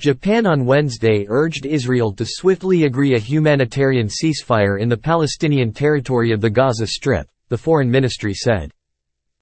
Japan on Wednesday urged Israel to swiftly agree a humanitarian ceasefire in the Palestinian territory of the Gaza Strip, the foreign ministry said.